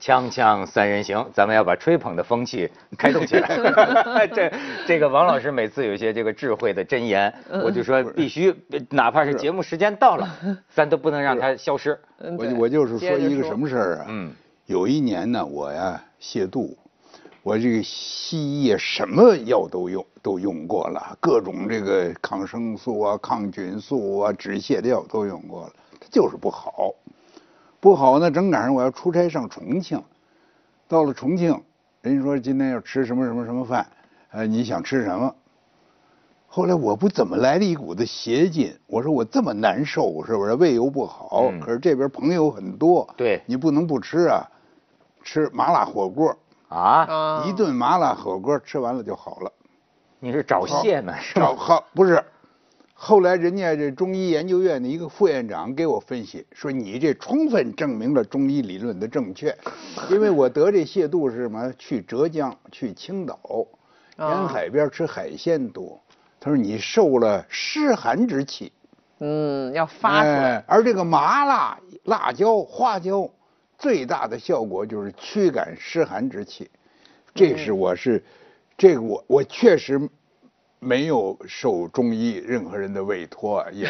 锵锵三人行，咱们要把吹捧的风气 开动起来。这这个王老师每次有一些这个智慧的箴言，我就说必须，哪怕是节目时间到了，咱都不能让它消失。我我就是说一个什么事儿啊？嗯，有一年呢，我呀泻肚，我这个西医什么药都用都用过了，各种这个抗生素啊、抗菌素啊、止泻的药都用过了，它就是不好。不好呢，正赶上我要出差上重庆，到了重庆，人家说今天要吃什么什么什么饭，呃，你想吃什么？后来我不怎么来了一股子邪劲，我说我这么难受，是不是胃又不好？可是这边朋友很多，对，你不能不吃啊，吃麻辣火锅啊，一顿麻辣火锅吃完了就好了。你是找谢呢？找好不是。后来人家这中医研究院的一个副院长给我分析说：“你这充分证明了中医理论的正确，因为我得这泻肚是什么？去浙江、去青岛，沿海边吃海鲜多。他说你受了湿寒之气，嗯，要发出来。而这个麻辣、辣椒、花椒，最大的效果就是驱赶湿寒之气。这是我是，这个我我确实。”没有受中医任何人的委托，也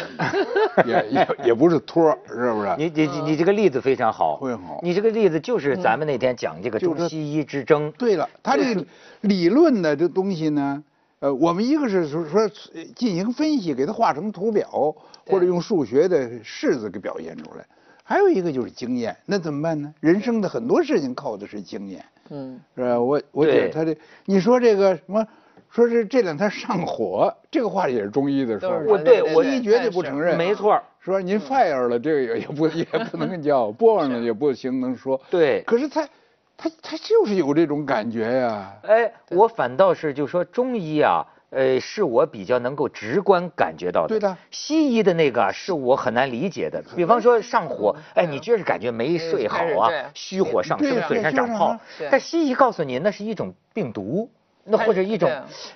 也也也不是托，是不是？你你你这个例子非常好，会好。你这个例子就是咱们那天讲这个中西医之争。对了，他这个理论的这东西呢，呃，我们一个是说说进行分析，给它画成图表，或者用数学的式子给表现出来。还有一个就是经验，那怎么办呢？人生的很多事情靠的是经验，嗯，是吧？我我觉得他这，你说这个什么？说是这两天上火，这个话也是中医的说法。我对我一绝对不承认。没错，说您 fire 了，这个也也不也不能 叫 burn 了，也不行能说。对。可是他，他他就是有这种感觉呀。哎，我反倒是就说中医啊，呃，是我比较能够直观感觉到的。对的。西医的那个是我很难理解的。比方说上火，哎，你就是感觉没睡好啊，虚火上升，嘴上长泡。但西医告诉你，那是一种病毒。那或者一种，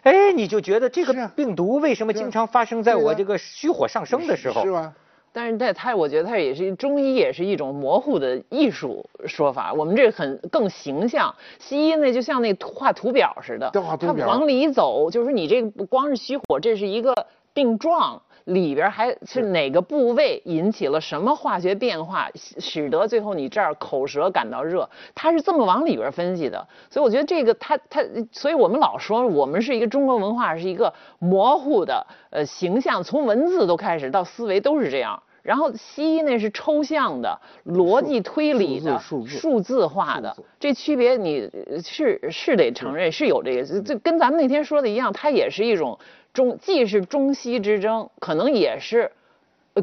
哎，你就觉得这个病毒为什么经常发生在我这个虚火上升的时候？是吧？但是在它，我觉得它也是中医，也是一种模糊的艺术说法。我们这很更形象，西医那就像那画图表似的，它往里走，就是说你这个不光是虚火，这是一个病状。里边还是哪个部位引起了什么化学变化，使得最后你这儿口舌感到热？他是这么往里边分析的，所以我觉得这个他他，所以我们老说我们是一个中国文化是一个模糊的呃形象，从文字都开始到思维都是这样。然后西医那是抽象的、逻辑推理的、数字化的，这区别你是是得承认是有这个，这跟咱们那天说的一样，它也是一种。中既是中西之争，可能也是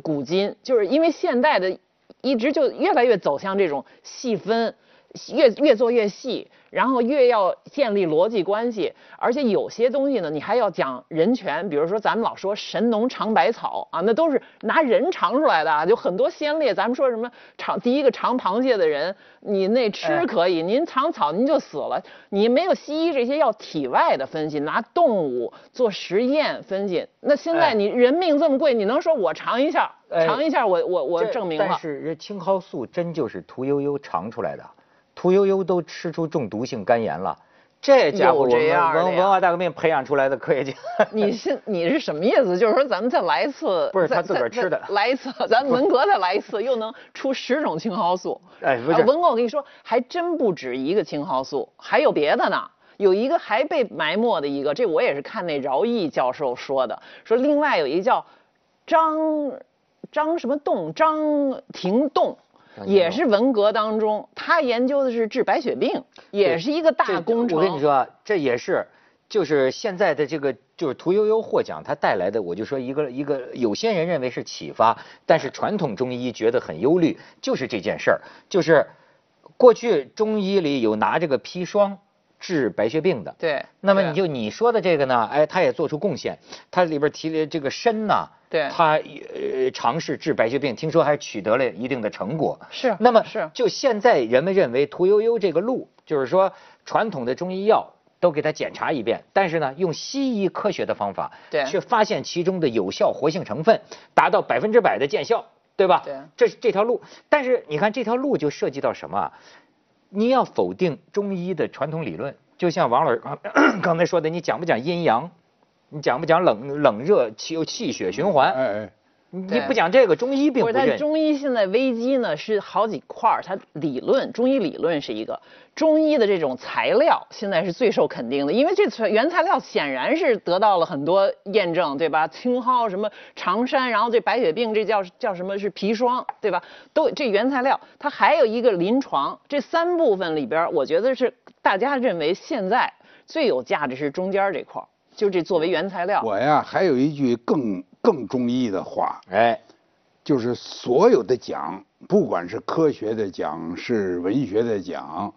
古今，就是因为现代的一直就越来越走向这种细分，越越做越细。然后越要建立逻辑关系，而且有些东西呢，你还要讲人权。比如说咱们老说神农尝百草啊，那都是拿人尝出来的。就很多先烈，咱们说什么尝第一个尝螃蟹的人，你那吃可以，您尝草您就死了。你没有西医这些要体外的分析，拿动物做实验分析。那现在你人命这么贵，你能说我尝一下，尝一下我我我证明了？但是青蒿素真就是屠呦呦尝出来的。屠呦呦都吃出中毒性肝炎了，这家伙我们文文化大革命培养出来的科学家，你是你是什么意思？就是说咱们再来一次，不是他自个儿吃的，来一次，咱文革再来一次，又能出十种青蒿素。哎，不是文革，我跟你说，还真不止一个青蒿素，还有别的呢。有一个还被埋没的一个，这我也是看那饶毅教授说的，说另外有一个叫张张什么栋，张廷栋。也是文革当中，他研究的是治白血病，也是一个大工程。我跟你说，这也是，就是现在的这个，就是屠呦呦获奖，它带来的，我就说一个一个，有些人认为是启发，但是传统中医觉得很忧虑，就是这件事儿，就是过去中医里有拿这个砒霜治白血病的，对，那么你就你说的这个呢，哎，他也做出贡献，他里边提的这个参呐。对，他呃尝试治白血病，听说还取得了一定的成果。是，那么是就现在人们认为屠呦呦这个路，就是说传统的中医药都给他检查一遍，但是呢，用西医科学的方法，对，却发现其中的有效活性成分，达到百分之百的见效，对吧？对，这这条路，但是你看这条路就涉及到什么？你要否定中医的传统理论，就像王老师 刚才说的，你讲不讲阴阳？你讲不讲冷冷热气气血循环？哎哎。你不讲这个中医并不认。中医现在危机呢是好几块儿，它理论中医理论是一个，中医的这种材料现在是最受肯定的，因为这原材料显然是得到了很多验证，对吧？青蒿什么长山，然后这白血病这叫叫什么是砒霜，对吧？都这原材料，它还有一个临床，这三部分里边，我觉得是大家认为现在最有价值是中间这块儿，就这作为原材料。我呀还有一句更。更中医的话，哎，就是所有的奖，不管是科学的奖，是文学的奖，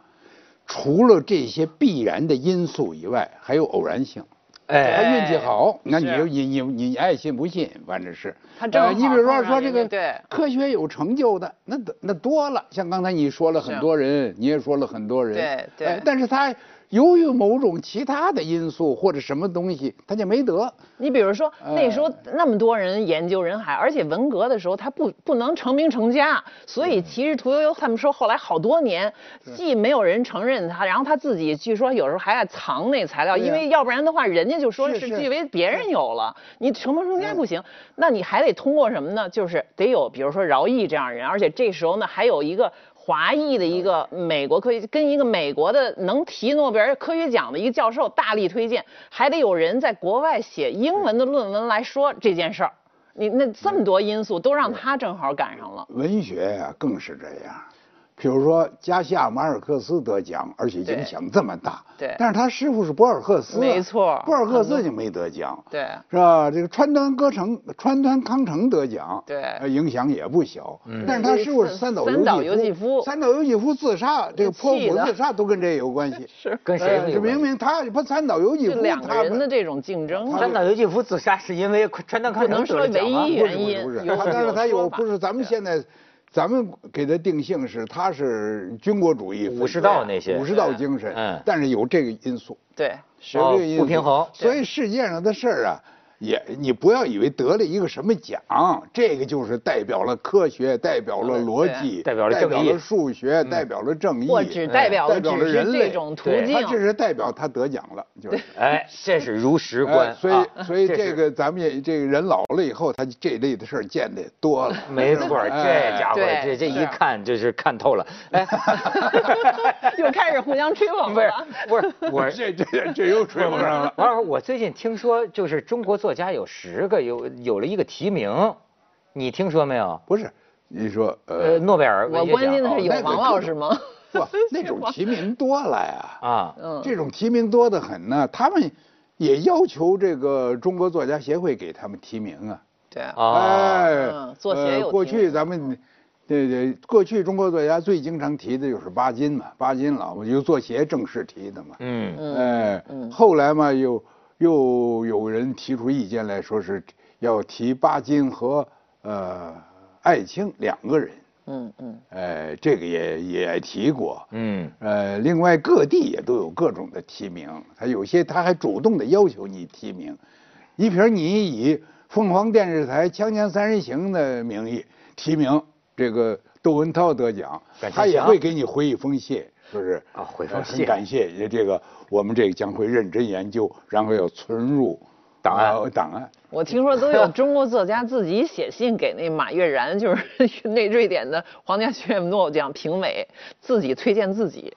除了这些必然的因素以外，还有偶然性。哎，他运气好，那你就你你你爱信不信，反正是。他正好。你比如说说这个科学有成就的，那那多了。像刚才你说了很多人，你也说了很多人。对对。但是他。由于某种其他的因素或者什么东西，他就没得。你比如说那时候那么多人研究人海，而且文革的时候他不不能成名成家，所以其实屠呦呦他们说后来好多年既没有人承认他，然后他自己据说有时候还爱藏那材料，因为要不然的话人家就说是据为别人有了，你成名成家不行，那你还得通过什么呢？就是得有比如说饶毅这样人，而且这时候呢还有一个。华裔的一个美国科学，跟一个美国的能提诺贝尔科学奖的一个教授大力推荐，还得有人在国外写英文的论文来说这件事儿。你那这么多因素都让他正好赶上了。文学呀，更是这样。比如说加西亚马尔克斯得奖，而且影响这么大。对。但是他师傅是博尔赫斯。没错。博尔赫斯就没得奖。对。是吧？这个川端歌城、川端康成得奖。对。影响也不小。嗯。但是他师傅是三岛由纪夫。三岛由纪夫自杀，这个泼妇自杀都跟这有关系。是。跟谁？这明明他不三岛由纪夫。两个人的这种竞争。三岛由纪夫自杀是因为川端康成得奖吗？不是不是不是。但是他有不是咱们现在。咱们给他定性是，他是军国主义、武士道那些武士道精神，嗯，但是有这个因素，对，有这个因素，不平衡，所以世界上的事儿啊。也，你不要以为得了一个什么奖，这个就是代表了科学，代表了逻辑，代表了正义，数学代表了正义，或只代表代表了人类这种途径，他这是代表他得奖了，就是，哎，这是如实观，所以所以这个咱们也这个人老了以后，他这类的事儿见的多了，没错，这家伙这这一看就是看透了，哎，又开始互相吹捧了，不是不是我这这这又吹捧上了，王老师，我最近听说就是中国作家有十个有有了一个提名，你听说没有？不是，你说呃诺贝尔我关心的是有王老师吗？不，那种提名多了呀啊，这种提名多得很呢。他们也要求这个中国作家协会给他们提名啊。对啊，哎，作协过去咱们对对，过去中国作家最经常提的就是巴金嘛，巴金老就作协正式提的嘛。嗯嗯哎，后来嘛又。又有人提出意见来说是要提巴金和呃艾青两个人，嗯嗯，呃这个也也提过，嗯，呃另外各地也都有各种的提名，他有些他还主动的要求你提名，你比如你以凤凰电视台《锵锵三人行》的名义提名这个窦文涛得奖，他也会给你回一封信。是不是？啊？回封信，感谢这个，我们这个将会认真研究，然后要存入档案。档案。我听说都有中国作家自己写信给那马悦然，就是 那瑞典的皇家学院诺奖评委，自己推荐自己，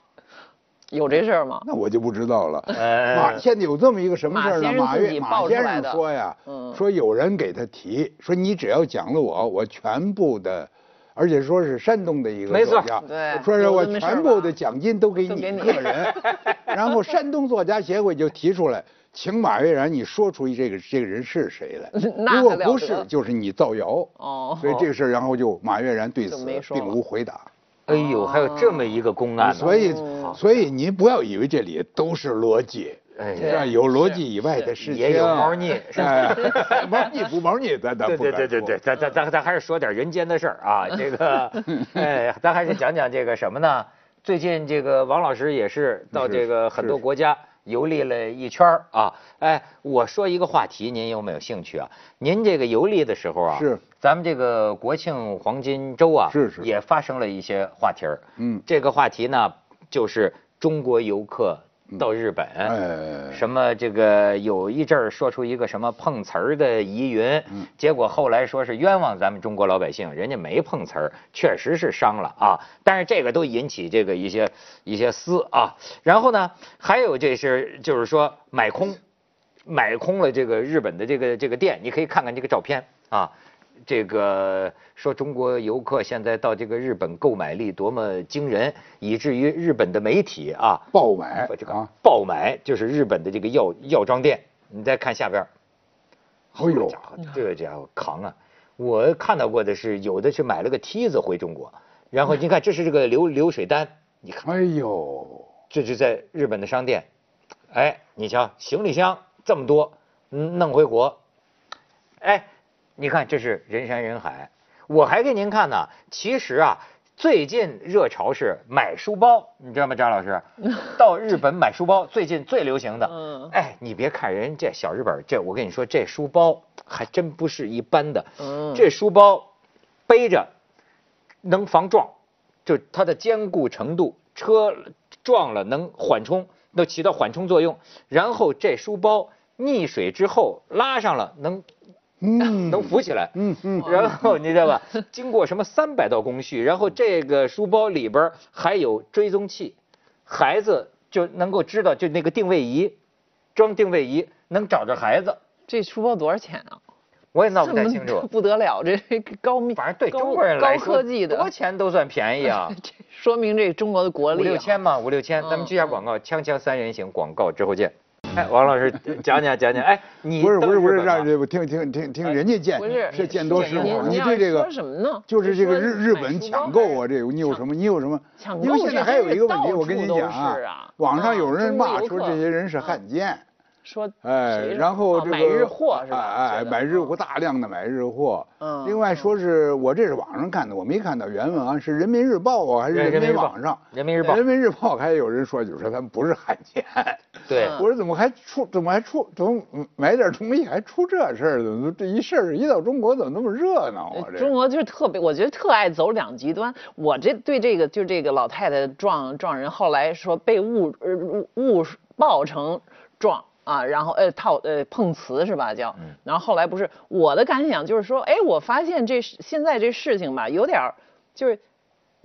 有这事儿吗？那我就不知道了。马现在有这么一个什么事儿呢？马悦马先生说呀，说有人给他提，说你只要讲了我，我全部的。而且说是山东的一个作家，对说是我全部的奖金都给你个人，然后山东作家协会就提出来，请马悦然你说出这个这个人是谁来，如果不是就是你造谣。哦，所以这个事儿，然后就马悦然对此并无回答。哎呦，还有这么一个公案，所以所以您不要以为这里都是逻辑。哎，有逻辑以外的事情也有猫腻，是吧？猫腻不猫腻，咱咱不对对对对，咱咱咱咱还是说点人间的事儿啊。这个，哎，咱还是讲讲这个什么呢？最近这个王老师也是到这个很多国家游历了一圈儿啊。哎，我说一个话题，您有没有兴趣啊？您这个游历的时候啊，是咱们这个国庆黄金周啊，是是，也发生了一些话题儿。嗯，这个话题呢。就是中国游客。到日本，什么这个有一阵儿说出一个什么碰瓷儿的疑云，结果后来说是冤枉咱们中国老百姓，人家没碰瓷儿，确实是伤了啊。但是这个都引起这个一些一些撕啊。然后呢，还有这是就是说买空，买空了这个日本的这个这个店，你可以看看这个照片啊。这个说中国游客现在到这个日本购买力多么惊人，以至于日本的媒体啊爆买这个爆买就是日本的这个药药妆店。你再看下边，哎呦，这家伙扛啊！我看到过的是有的是买了个梯子回中国，然后你看这是这个流流水单，你看，哎呦，这是在日本的商店，哎，你瞧行李箱这么多，弄回国，哎。你看，这是人山人海。我还给您看呢。其实啊，最近热潮是买书包，你知道吗，张老师？到日本买书包，最近最流行的。嗯。哎，你别看人这小日本，这我跟你说，这书包还真不是一般的。嗯。这书包背着能防撞，就它的坚固程度，车撞了能缓冲，能起到缓冲作用。然后这书包溺水之后拉上了能。嗯，能浮起来。嗯嗯，然后你知道吧？经过什么三百道工序，然后这个书包里边还有追踪器，孩子就能够知道，就那个定位仪，装定位仪能找着孩子。这书包多少钱啊？我也闹不太清楚。不得了，这高密，反正对中国人来说，高科技的，多钱都算便宜啊。说明这中国的国力。五六千嘛，五六千。咱们接下广告，锵锵三人行，广告之后见。哎，王老师讲讲讲讲，哎，你不是不是不是让这听听听听人家见，不是是见多识广。你对这个说什么呢？就是这个日日本抢购啊，这个你有什么？你有什么？抢购因为现在还有一个问题，我跟你讲啊，网上有人骂说这些人是汉奸。说哎，然后这个买日货是吧？哎哎，买日货，大量的买日货。嗯。另外说是我这是网上看的，我没看到原文啊，是人民日报啊，还是人民网上？人民日报。人民日报还有人说，就是说他们不是汉奸。对。我说怎么还出？怎么还出？怎么买点东西还出这事儿？怎么这一事儿一到中国怎么那么热闹啊？中国就是特别，我觉得特爱走两极端。我这对这个就这个老太太撞撞人，后来说被误误误报成撞。啊，然后呃套呃碰瓷是吧？叫，然后后来不是我的感想就是说，哎，我发现这现在这事情吧，有点儿就是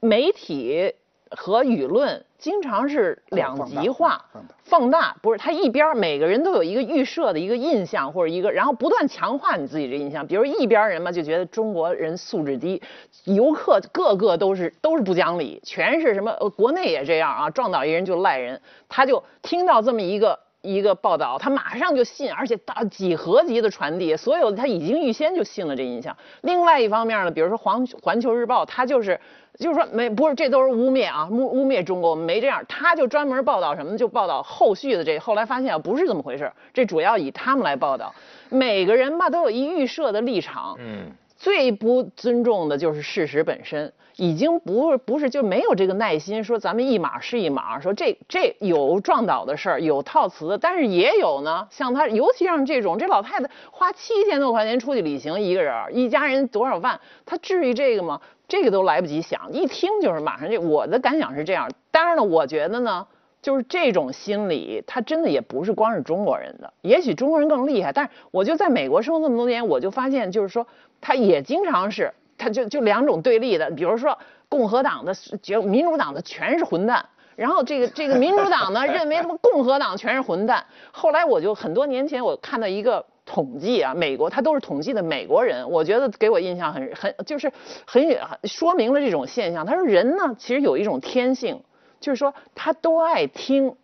媒体和舆论经常是两极化，放大不是他一边每个人都有一个预设的一个印象或者一个，然后不断强化你自己这印象。比如一边人嘛就觉得中国人素质低，游客个个都是都是不讲理，全是什么呃国内也这样啊，撞倒一人就赖人，他就听到这么一个。一个报道，他马上就信，而且大几何级的传递，所有他已经预先就信了这印象。另外一方面呢，比如说《环环球日报》，他就是就是说没不是这都是污蔑啊，污污蔑中国，我们没这样，他就专门报道什么，就报道后续的这。后来发现不是这么回事，这主要以他们来报道。每个人吧都有一预设的立场，嗯，最不尊重的就是事实本身。已经不不是就没有这个耐心说咱们一码是一码，说这这有撞倒的事儿，有套词，但是也有呢。像他，尤其像这种，这老太太花七千多块钱出去旅行，一个人，一家人多少万，他至于这个吗？这个都来不及想，一听就是马上就。我的感想是这样，当然了，我觉得呢，就是这种心理，他真的也不是光是中国人的，也许中国人更厉害。但是我就在美国生活这么多年，我就发现，就是说，他也经常是。他就就两种对立的，比如说共和党的觉民主党的全是混蛋，然后这个这个民主党呢认为什么 共和党全是混蛋。后来我就很多年前我看到一个统计啊，美国他都是统计的美国人，我觉得给我印象很很就是很说明了这种现象。他说人呢其实有一种天性，就是说他都爱听，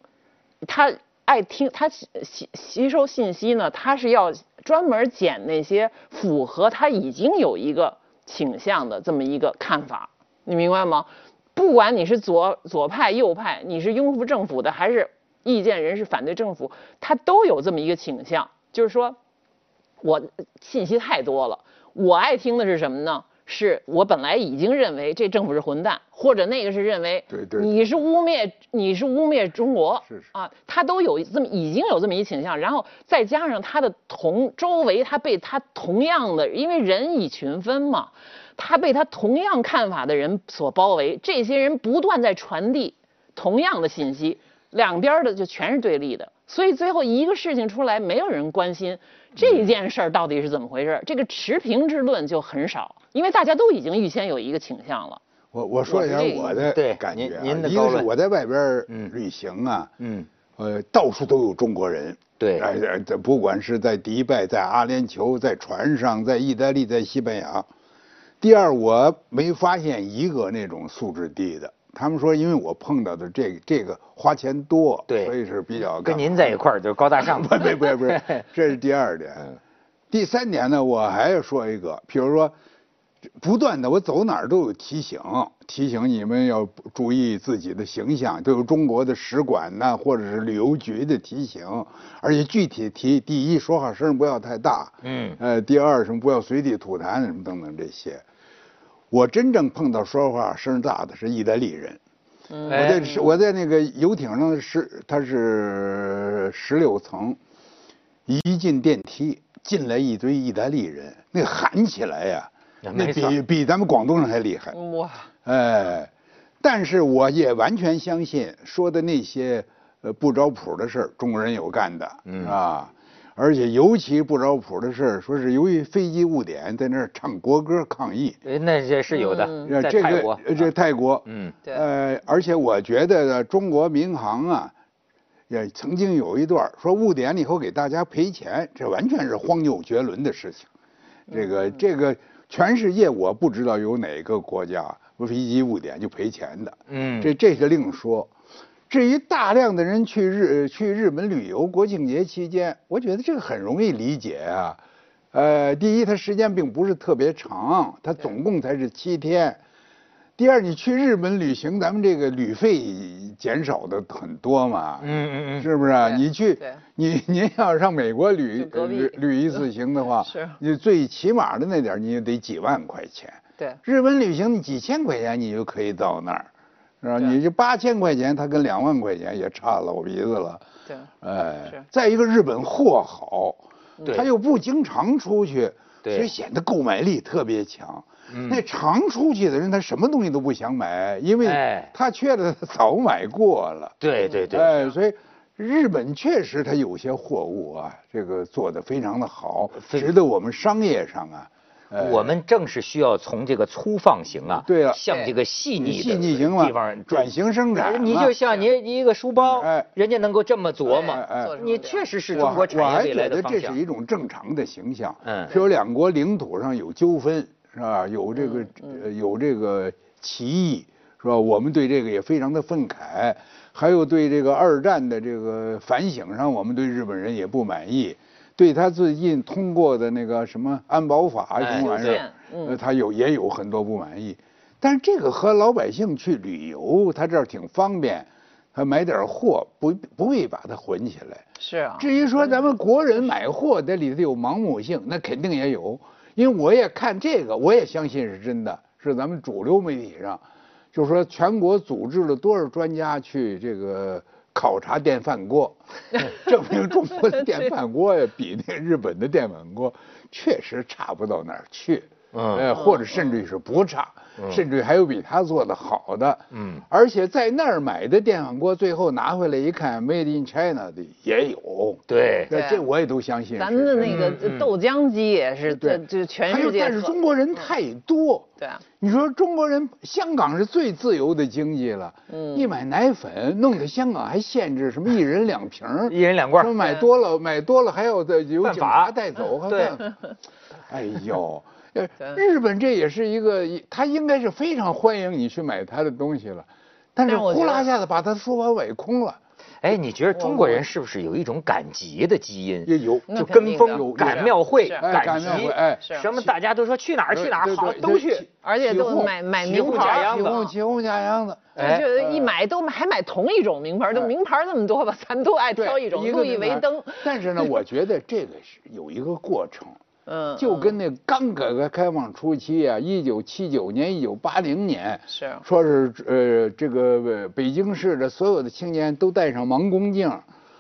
他爱听他吸吸吸收信息呢，他是要专门捡那些符合他已经有一个。倾向的这么一个看法，你明白吗？不管你是左左派、右派，你是拥护政府的，还是意见人士反对政府，他都有这么一个倾向，就是说，我信息太多了，我爱听的是什么呢？是我本来已经认为这政府是混蛋，或者那个是认为你是污蔑你是污蔑中国是是。啊，他都有这么已经有这么一倾向，然后再加上他的同周围他被他同样的，因为人以群分嘛，他被他同样看法的人所包围，这些人不断在传递同样的信息，两边的就全是对立的，所以最后一个事情出来，没有人关心这件事儿到底是怎么回事，这个持平之论就很少，因为大家都已经预先有一个倾向了。我我说一下我的感觉，您的一个是我在外边旅行啊，嗯，呃，到处都有中国人，对，哎，不管是在迪拜、在阿联酋、在船上、在意大利、在西班牙。第二，我没发现一个那种素质低的。他们说，因为我碰到的这这个花钱多，对，所以是比较跟您在一块儿就高大上。不不不不，这是第二点。第三点呢，我还要说一个，比如说，不断的我走哪儿都有提醒，提醒你们要注意自己的形象，都有中国的使馆呐，或者是旅游局的提醒，而且具体提，第一说话声不要太大，嗯，呃，第二什么不要随地吐痰什么等等这些。我真正碰到说话声大的是意大利人，我在我在那个游艇上是它是十六层，一进电梯进来一堆意大利人，那喊起来呀，那比比咱们广东人还厉害。哇！哎，但是我也完全相信说的那些呃不着谱的事儿，中国人有干的，是吧？而且尤其不着谱的事说是由于飞机误点，在那儿唱国歌抗议。那也是有的，在泰国。这泰国，嗯，呃，而且我觉得中国民航啊，也曾经有一段说误点了以后给大家赔钱，这完全是荒谬绝伦的事情。这个这个，全世界我不知道有哪个国家飞机误点就赔钱的。嗯，这这个另说。至于大量的人去日去日本旅游，国庆节期间，我觉得这个很容易理解啊。呃，第一，它时间并不是特别长，它总共才是七天。第二，你去日本旅行，咱们这个旅费减少的很多嘛。嗯嗯嗯，是不是？你去，你您要上美国旅旅旅一次行的话，是，你最起码的那点你也得几万块钱。对，日本旅行你几千块钱你就可以到那儿。是吧？你这八千块钱，他跟两万块钱也差老鼻子了。对，哎，再一个，日本货好，他又不经常出去，所以显得购买力特别强。那常出去的人，他什么东西都不想买，因为他缺的早买过了。对对对。哎，所以日本确实它有些货物啊，这个做的非常的好，值得我们商业上啊。我们正是需要从这个粗放型啊，对啊，向这个细腻细腻型地方转型生产。你就像你一个书包，哎，人家能够这么琢磨，哎，你确实是中国产业未来的方向。我还觉得这是一种正常的形象。嗯，比如两国领土上有纠纷，是吧？有这个有这个歧义，是吧？我们对这个也非常的愤慨。还有对这个二战的这个反省上，我们对日本人也不满意。对他最近通过的那个什么安保法什么玩意儿，呃，他有也有很多不满意，但是这个和老百姓去旅游，他这儿挺方便，他买点货不不必把它混起来。是啊。至于说咱们国人买货这里头有盲目性，那肯定也有，因为我也看这个，我也相信是真的，是咱们主流媒体上，就是说全国组织了多少专家去这个。考察电饭锅，证明中国的电饭锅呀，比那日本的电饭锅确实差不到哪儿去。嗯，或者甚至于是不差，甚至于还有比他做的好的。嗯，而且在那儿买的电饭锅，最后拿回来一看，Made in China 的也有。对，这我也都相信。咱们的那个豆浆机也是，对，就全世界。但是中国人太多。对啊。你说中国人，香港是最自由的经济了。嗯。一买奶粉，弄得香港还限制什么一人两瓶 一人两罐。说买多了，买多了还要再有警察带走。对。哎呦。呃，日本这也是一个，他应该是非常欢迎你去买他的东西了，但是呼啦一下子把他书包买空了。哎，你觉得中国人是不是有一种赶集的基因？也有，就跟风赶庙会、赶集，哎，什么大家都说去哪儿去哪儿好都去，而且都买买名牌，起哄起哄假样子，就一买都还买同一种名牌，都名牌那么多吧，咱都爱挑一种，路易威登。但是呢，我觉得这个是有一个过程。嗯，就跟那刚改革开放初期啊，一九七九年、一九八零年，是说是呃，这个北京市的所有的青年都戴上盲公镜，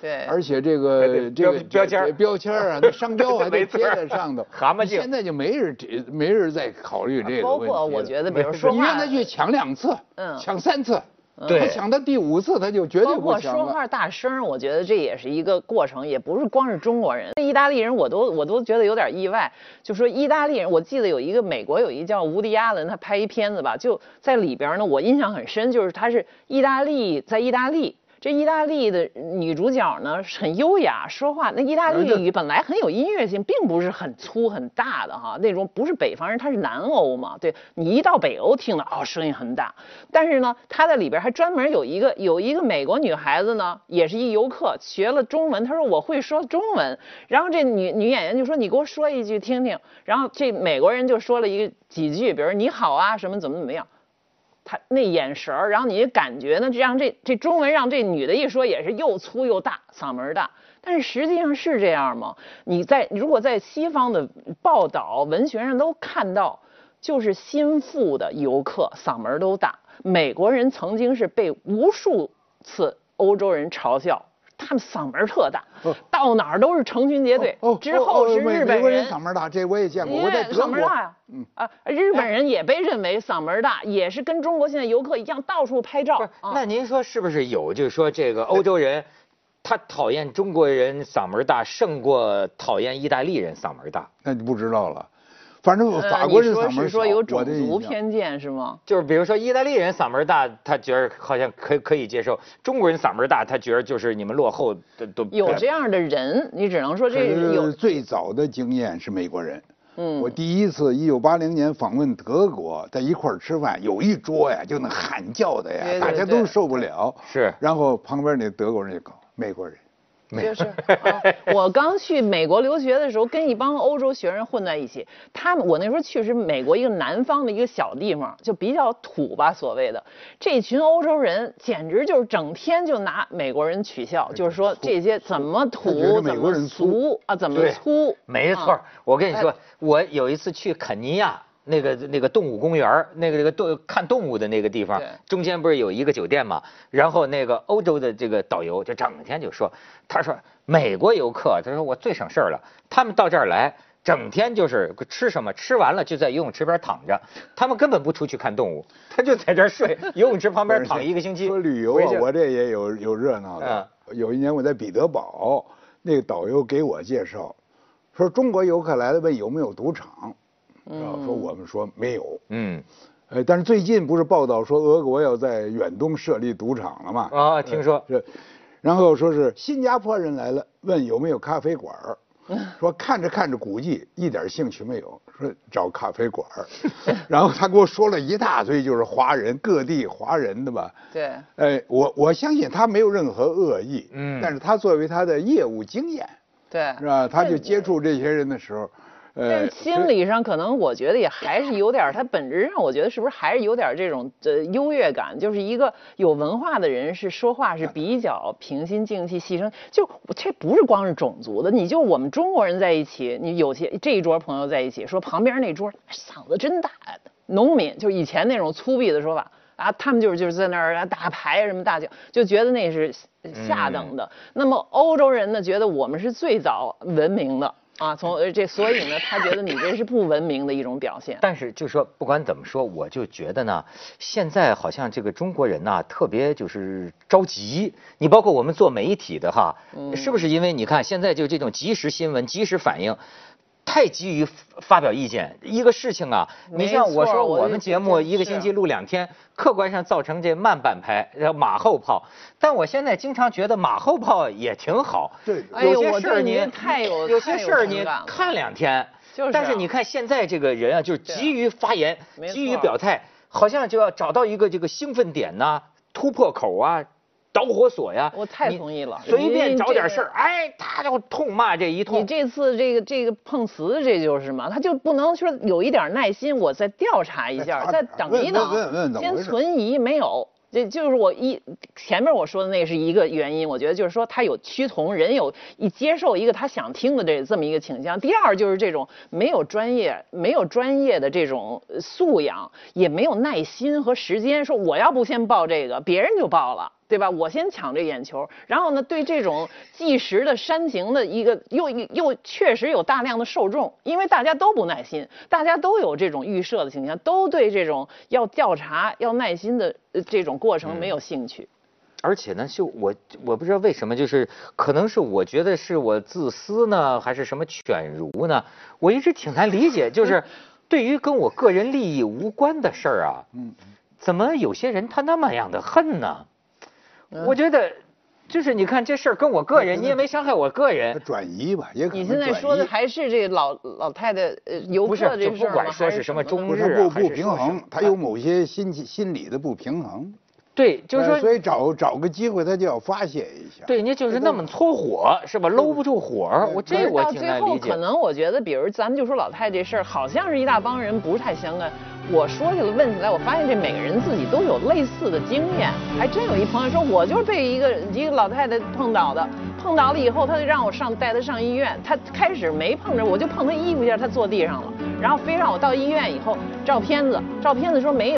对，而且这个这个标签标签啊，那商标还得 贴在上头。蛤蟆镜。现在就没人没人再考虑这个问题。包括我觉得，比如说，你让他去抢两次，嗯，抢三次，对，抢到第五次他就绝对不抢说话大声，我觉得这也是一个过程，也不是光是中国人，意大利人我都我都觉得有点意外。就说意大利人，我记得有一个美国有一叫吴迪亚伦，他拍一片子吧，就在里边呢，我印象很深，就是他是意大利在意大利。这意大利的女主角呢很优雅，说话那意大利语本来很有音乐性，并不是很粗很大的哈，那种不是北方人，她是南欧嘛，对你一到北欧听的哦声音很大，但是呢她在里边还专门有一个有一个美国女孩子呢，也是一游客学了中文，她说我会说中文，然后这女女演员就说你给我说一句听听，然后这美国人就说了一个几句，比如你好啊什么怎么怎么样。他那眼神儿，然后你感觉呢？这让这这中文让这女的一说也是又粗又大，嗓门大。但是实际上是这样吗？你在如果在西方的报道文学上都看到，就是心腹的游客嗓门都大。美国人曾经是被无数次欧洲人嘲笑。他们嗓门特大，到哪儿都是成群结队。之后是日本人嗓门大，这我也见过。我在嗓门大呀，嗯啊，日本人也被认为嗓门大，也是跟中国现在游客一样到处拍照。那您说是不是有？就是说这个欧洲人，他讨厌中国人嗓门大，胜过讨厌意大利人嗓门大？那就不知道了。反正法国人嗓门说有种族偏见是吗？就是比如说意大利人嗓门大，他觉得好像可可以接受；中国人嗓门大，他觉得就是你们落后的都。有这样的人，你只能说这有。最早的经验是美国人。嗯。我第一次一九八零年访问德国，在一块儿吃饭，有一桌呀，就那喊叫的呀，大家都受不了。是。然后旁边那德国人就搞，美国人。就是，我刚去美国留学的时候，跟一帮欧洲学生混在一起。他们，我那时候去是美国一个南方的一个小地方，就比较土吧，所谓的。这群欧洲人简直就是整天就拿美国人取笑，就是说这些怎么土，怎么俗啊，怎么粗。没错，我跟你说，我有一次去肯尼亚。那个那个动物公园那个那个动看动物的那个地方，中间不是有一个酒店吗？然后那个欧洲的这个导游就整天就说，他说美国游客，他说我最省事儿了，他们到这儿来，整天就是吃什么，吃完了就在游泳池边躺着，他们根本不出去看动物，他就在这儿睡，游泳池旁边躺一个星期。说旅游啊，我这也有有热闹的。有一年我在彼得堡，那个导游给我介绍，说中国游客来了问有没有赌场。啊，说我们说没有，嗯，呃，但是最近不是报道说俄国要在远东设立赌场了吗？啊，听说是，然后说是新加坡人来了，问有没有咖啡馆说看着看着估计一点兴趣没有，说找咖啡馆 然后他给我说了一大堆，就是华人各地华人的吧，对，哎，我我相信他没有任何恶意，嗯，但是他作为他的业务经验，对，是吧？他就接触这些人的时候。但心理上可能我觉得也还是有点，他本质上我觉得是不是还是有点这种呃优越感？就是一个有文化的人是说话是比较平心静气细声，就这不是光是种族的，你就我们中国人在一起，你有些这一桌朋友在一起说旁边那桌嗓子真大，农民就以前那种粗鄙的说法啊，他们就是就是在那儿打牌什么大叫，就觉得那是下等的。那么欧洲人呢，觉得我们是最早文明的。啊，从这，所以呢，他觉得你这是不文明的一种表现。但是就说不管怎么说，我就觉得呢，现在好像这个中国人呢，特别就是着急。你包括我们做媒体的哈，是不是因为你看现在就这种即时新闻、即时反应？太急于发表意见，一个事情啊，你像我说我们节目一个星期录两天，客观上造成这慢半拍，马后炮。但我现在经常觉得马后炮也挺好。对，有些事儿您太有些事儿您看两天。就是。但是你看现在这个人啊，就是急于发言，急于表态，好像就要找到一个这个兴奋点呐，突破口啊。导火索呀！我太同意了。随便找点事儿，哎，他就痛骂这一通。你这次这个这个碰瓷，这就是嘛？他就不能说有一点耐心，我再调查一下，再等一等，先存疑没有？这就是我一前面我说的那是一个原因，我觉得就是说他有趋同，人有一接受一个他想听的这这么一个倾向。第二就是这种没有专业、没有专业的这种素养，也没有耐心和时间，说我要不先报这个，别人就报了。对吧？我先抢这眼球，然后呢，对这种即时的煽情的一个，又又确实有大量的受众，因为大家都不耐心，大家都有这种预设的倾向，都对这种要调查、要耐心的这种过程没有兴趣。而且呢，就我我不知道为什么，就是可能是我觉得是我自私呢，还是什么犬儒呢？我一直挺难理解，就是 对于跟我个人利益无关的事儿啊，嗯，怎么有些人他那么样的恨呢？我觉得，就是你看这事儿跟我个人，你也没伤害我个人。转移吧，也可能你现在说的还是这老老太太呃游客这事儿不管说是什么中日不不平衡，他有某些心心理的不平衡。对，就是说，所以找找个机会，他就要发泄一下。对，你就是那么搓火，是吧？搂不住火，我这我挺难理解。可能我觉得，比如咱们就说老太这事儿，好像是一大帮人不太相干。我说起来问起来，我发现这每个人自己都有类似的经验。还真有一朋友说，我就是被一个一个老太太碰倒的，碰倒了以后，他就让我上带他上医院。他开始没碰着，我就碰他衣服一下，他坐地上了。然后非让我到医院以后照片子，照片子说没有。